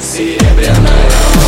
Siempre andará.